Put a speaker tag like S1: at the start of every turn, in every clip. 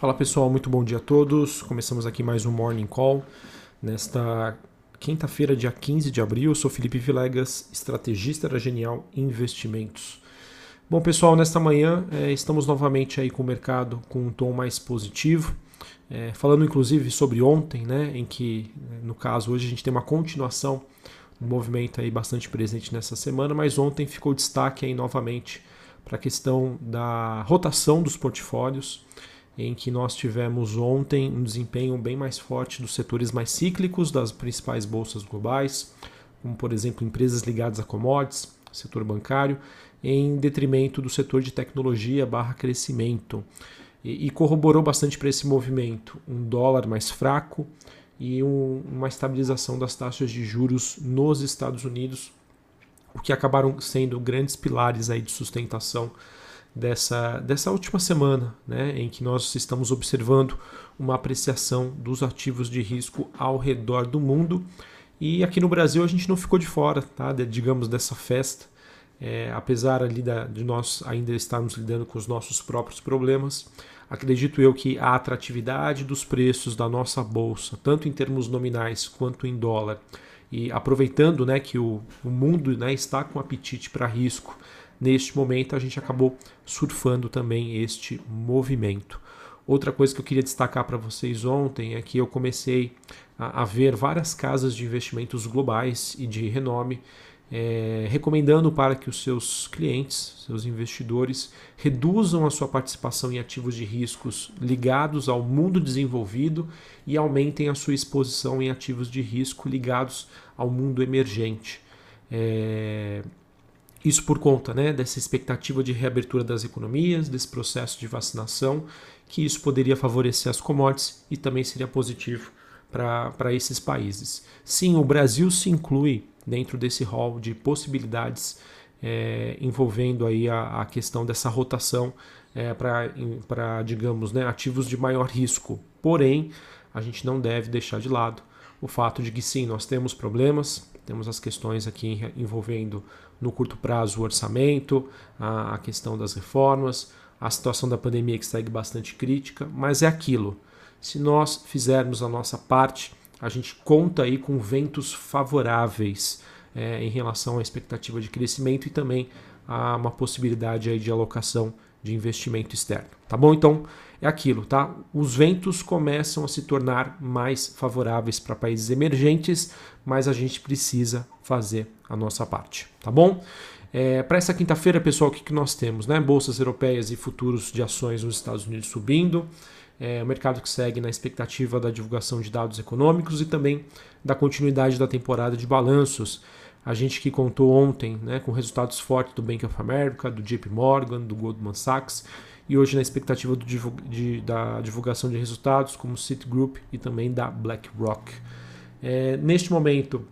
S1: Fala pessoal, muito bom dia a todos. Começamos aqui mais um Morning Call nesta quinta-feira, dia 15 de abril. Eu sou Felipe Vilegas, estrategista da Genial Investimentos. Bom pessoal, nesta manhã é, estamos novamente aí com o mercado com um tom mais positivo. É, falando inclusive sobre ontem, né, em que no caso hoje a gente tem uma continuação do movimento aí bastante presente nessa semana, mas ontem ficou destaque aí novamente para a questão da rotação dos portfólios em que nós tivemos ontem um desempenho bem mais forte dos setores mais cíclicos das principais bolsas globais, como por exemplo empresas ligadas a commodities, setor bancário, em detrimento do setor de tecnologia barra crescimento. E, corroborou bastante para esse movimento um dólar mais fraco e um, uma estabilização das taxas de juros nos Estados Unidos, o que acabaram sendo grandes pilares aí de sustentação dessa, dessa última semana, né, em que nós estamos observando uma apreciação dos ativos de risco ao redor do mundo. E aqui no Brasil a gente não ficou de fora, tá, de, digamos, dessa festa. É, apesar ali da, de nós ainda estarmos lidando com os nossos próprios problemas, acredito eu que a atratividade dos preços da nossa bolsa, tanto em termos nominais quanto em dólar, e aproveitando né, que o, o mundo né, está com apetite para risco, neste momento a gente acabou surfando também este movimento. Outra coisa que eu queria destacar para vocês ontem é que eu comecei a, a, ver várias casas de investimentos globais e de renome é, recomendando para que os seus clientes, seus investidores, reduzam a sua participação em ativos de riscos ligados ao mundo desenvolvido e aumentem a sua exposição em ativos de risco ligados ao mundo emergente. É, isso por conta né, dessa expectativa de reabertura das economias, desse processo de vacinação, que isso poderia favorecer as commodities e também seria positivo para esses países. Sim, o Brasil se inclui dentro desse rol de possibilidades é, envolvendo aí a, a, questão dessa rotação é, para, digamos, né, ativos de maior risco. Porém, a gente não deve deixar de lado o fato de que sim, nós temos problemas, temos as questões aqui envolvendo no curto prazo o orçamento, a, questão das reformas, a situação da pandemia que segue bastante crítica, mas é aquilo. Se nós fizermos a nossa parte, a gente conta aí com ventos favoráveis é, em relação à expectativa de crescimento e também a uma possibilidade aí de alocação de investimento externo. Tá bom? Então é aquilo, tá? Os ventos começam a se tornar mais favoráveis para países emergentes, mas a gente precisa fazer a nossa parte, tá bom? É, para essa quinta-feira, pessoal, o que, que nós temos? Né? Bolsas europeias e futuros de ações nos Estados Unidos subindo, é, o mercado que segue na expectativa da divulgação de dados econômicos e também da continuidade da temporada de balanços. A gente que contou ontem né, com resultados fortes do Bank of America, do JP Morgan, do Goldman Sachs e hoje na expectativa do, de, da divulgação de resultados como Citigroup e também da BlackRock. É, neste momento,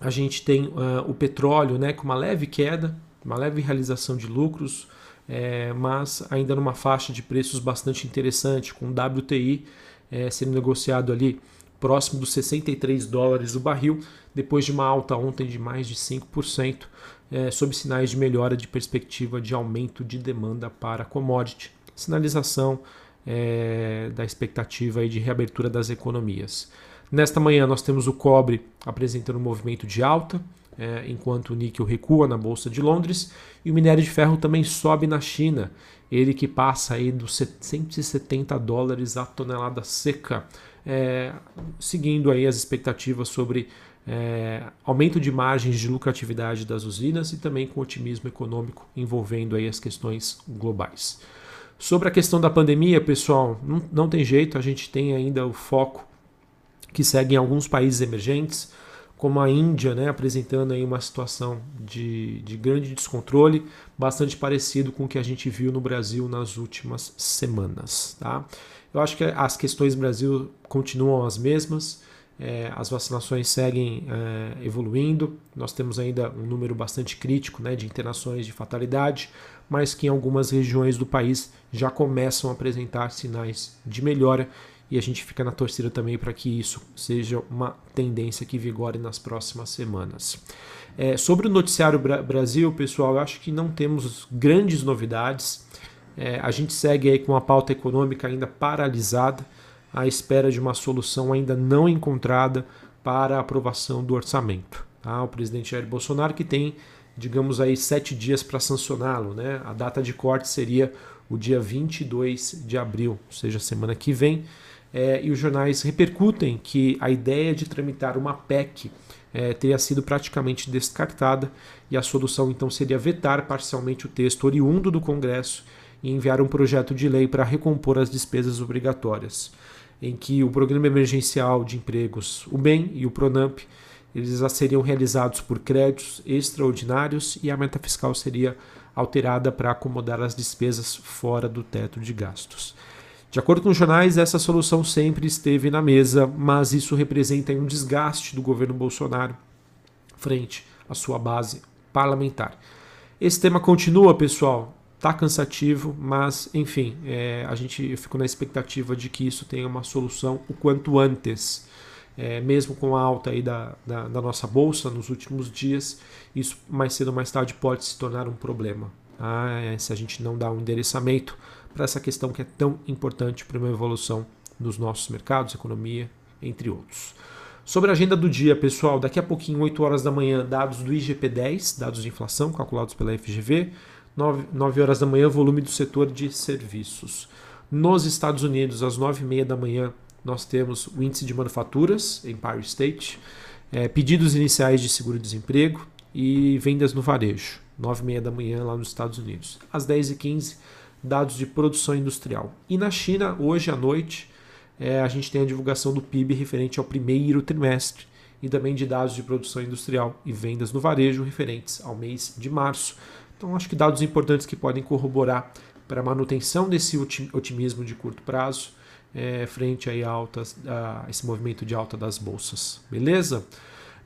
S1: a gente tem uh, o petróleo né, com uma leve queda, uma leve realização de lucros, é, mas ainda numa faixa de preços bastante interessante, com WTI é, sendo negociado ali próximo dos 63 dólares o barril, depois de uma alta ontem de mais de 5%, é, sob sinais de melhora de perspectiva de aumento de demanda para commodity, sinalização é, da expectativa de reabertura das economias. Nesta manhã nós temos o cobre apresentando um movimento de alta, é, enquanto o níquel recua na Bolsa de Londres e o minério de ferro também sobe na China, ele que passa aí dos 170 dólares a tonelada seca, é, seguindo aí as expectativas sobre é, aumento de margens de lucratividade das usinas e também com otimismo econômico envolvendo aí as questões globais. Sobre a questão da pandemia, pessoal, não, não tem jeito, a gente tem ainda o foco que segue em alguns países emergentes, como a Índia, né, apresentando aí uma situação de, de grande descontrole, bastante parecido com o que a gente viu no Brasil nas últimas semanas. Tá? Eu acho que as questões Brasil continuam as mesmas, é, as vacinações seguem é, evoluindo, nós temos ainda um número bastante crítico né, de internações de fatalidade, mas que em algumas regiões do país já começam a apresentar sinais de melhora e a gente fica na torcida também para que isso seja uma tendência que vigore nas próximas semanas. É, sobre o Noticiário Brasil, pessoal, eu acho que não temos grandes novidades. É, a gente segue aí com a pauta econômica ainda paralisada, à espera de uma solução ainda não encontrada para a aprovação do orçamento. Tá? O presidente Jair Bolsonaro que tem, digamos aí, sete dias para sancioná-lo. Né? A data de corte seria o dia 22 de abril, ou seja, semana que vem. É, e os jornais repercutem que a ideia de tramitar uma PEC é, teria sido praticamente descartada e a solução então seria vetar parcialmente o texto oriundo do Congresso e enviar um projeto de lei para recompor as despesas obrigatórias, em que o Programa Emergencial de Empregos, o BEM e o PRONAMP, eles seriam realizados por créditos extraordinários e a meta fiscal seria alterada para acomodar as despesas fora do teto de gastos. De acordo com os jornais, essa solução sempre esteve na mesa, mas isso representa um desgaste do governo Bolsonaro frente à sua base parlamentar. Esse tema continua, pessoal. Tá cansativo, mas enfim, é, a gente eu fico na expectativa de que isso tenha uma solução o quanto antes. É, mesmo com a alta aí da, da, da, nossa bolsa nos últimos dias, isso mais cedo ou mais tarde pode se tornar um problema. Tá? É, se a gente não dá um endereçamento para essa questão que é tão importante para uma evolução nos nossos mercados, economia, entre outros. Sobre a agenda do dia, pessoal, daqui a pouquinho, 8 horas da manhã, dados do IGP-10, dados de inflação calculados pela FGV. 9, 9 horas da manhã, volume do setor de serviços. Nos Estados Unidos, às 9h30 da manhã, nós temos o índice de manufaturas, Empire State, é, pedidos iniciais de seguro-desemprego e vendas no varejo, 9h30 da manhã lá nos Estados Unidos. Às 10h15, dados de produção industrial. E na China, hoje à noite, é, a gente tem a divulgação do PIB referente ao primeiro trimestre e também de dados de produção industrial e vendas no varejo referentes ao mês de março. Então, acho que dados importantes que podem corroborar para a manutenção desse otimismo de curto prazo é, frente aí a, altas, a esse movimento de alta das bolsas. Beleza?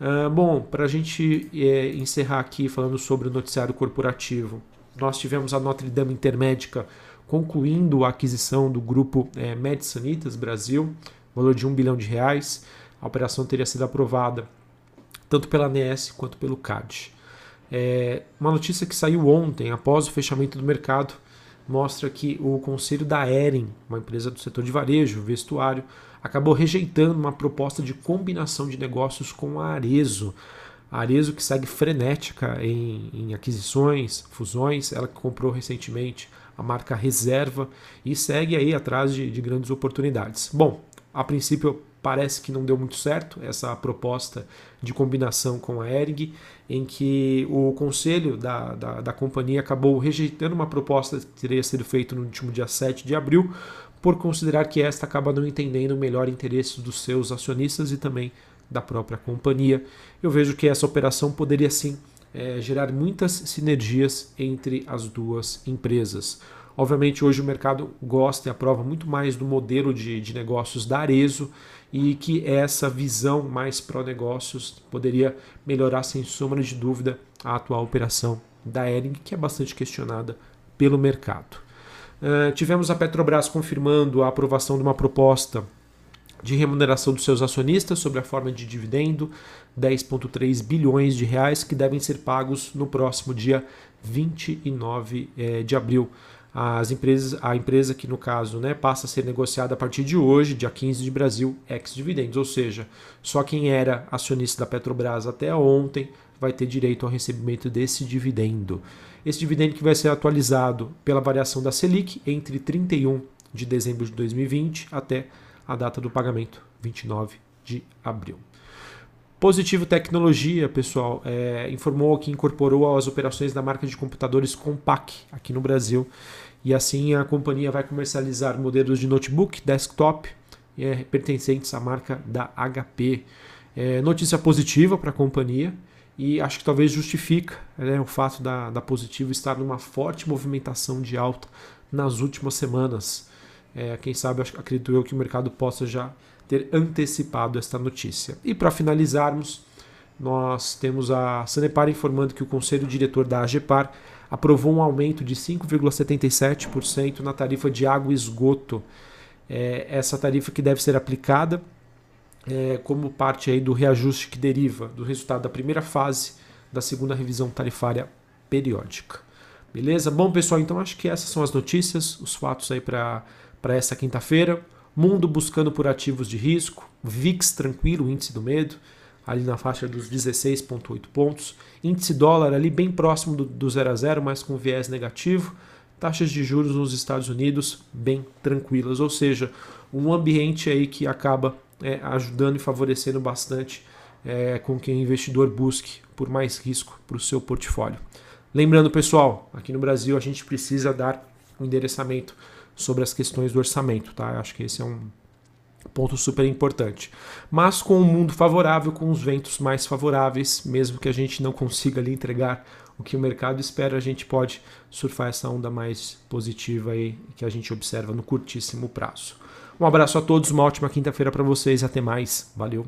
S1: Uh, bom, para a gente é, encerrar aqui falando sobre o noticiário corporativo, nós tivemos a Notre Dame Intermédica concluindo a aquisição do grupo é, Medsanitas Brasil, valor de um bilhão de reais. A operação teria sido aprovada tanto pela ANS quanto pelo CAD. É, uma notícia que saiu ontem, após o fechamento do mercado, mostra que o conselho da Eren, uma empresa do setor de varejo, vestuário, acabou rejeitando uma proposta de combinação de negócios com a Arezo. A Arezo que segue frenética em, em aquisições, fusões, ela que comprou recentemente a marca Reserva e segue aí atrás de, de grandes oportunidades. Bom, a princípio parece que não deu muito certo essa proposta de combinação com a Ering, em que o conselho da, da, da, companhia acabou rejeitando uma proposta que teria sido feita no último dia 7 de abril, por considerar que esta acaba não entendendo o melhor interesse dos seus acionistas e também da própria companhia. Eu vejo que essa operação poderia sim é, gerar muitas sinergias entre as duas empresas. Obviamente, hoje o mercado gosta e aprova muito mais do modelo de, de negócios da Arezo e que essa visão mais pró-negócios poderia melhorar, sem sombra de dúvida, a atual operação da Ering, que é bastante questionada pelo mercado. Uh, tivemos a Petrobras confirmando a aprovação de uma proposta de remuneração dos seus acionistas sob a forma de dividendo, 10,3 bilhões de reais que devem ser pagos no próximo dia 29 eh, de abril. As empresas, a empresa que no caso né, passa a ser negociada a partir de hoje, dia 15 de Brasil, ex-dividendos, ou seja, só quem era acionista da Petrobras até ontem vai ter direito ao recebimento desse dividendo. Esse dividendo que vai ser atualizado pela variação da Selic entre 31 de dezembro de 2020 até a data do pagamento, 29 de abril. Positivo Tecnologia, pessoal, é, informou que incorporou as operações da marca de computadores Compaq aqui no Brasil. E assim a companhia vai comercializar modelos de notebook, desktop é, pertencentes à marca da HP. É, notícia positiva para a companhia e acho que talvez justifica né, o fato da, da Positivo estar numa forte movimentação de alta nas últimas semanas. É, quem sabe, acredito eu que o mercado possa já ter antecipado esta notícia. E para finalizarmos, nós temos a Sanepar informando que o conselho diretor da AGEPAR aprovou um aumento de 5,77% na tarifa de água e esgoto. É, essa tarifa que deve ser aplicada é, como parte aí do reajuste que deriva do resultado da primeira fase da segunda revisão tarifária periódica. Beleza? Bom, pessoal, então acho que essas são as notícias, os fatos aí para essa quinta-feira. Mundo buscando por ativos de risco, VIX tranquilo, índice do medo, ali na faixa dos 16,8 pontos. Índice dólar ali bem próximo do, do 0 a 0, mas com viés negativo. Taxas de juros nos Estados Unidos bem tranquilas, ou seja, um ambiente aí que acaba é, ajudando e favorecendo bastante é, com que o investidor busque por mais risco para o seu portfólio. Lembrando, pessoal, aqui no Brasil a gente precisa dar um endereçamento sobre as questões do orçamento, tá? Acho que esse é um ponto super importante. Mas com o um mundo favorável, com os ventos mais favoráveis, mesmo que a gente não consiga ali entregar o que o mercado espera, a gente pode surfar essa onda mais positiva aí que a gente observa no curtíssimo prazo. Um abraço a todos, uma ótima quinta-feira para vocês, até mais. Valeu.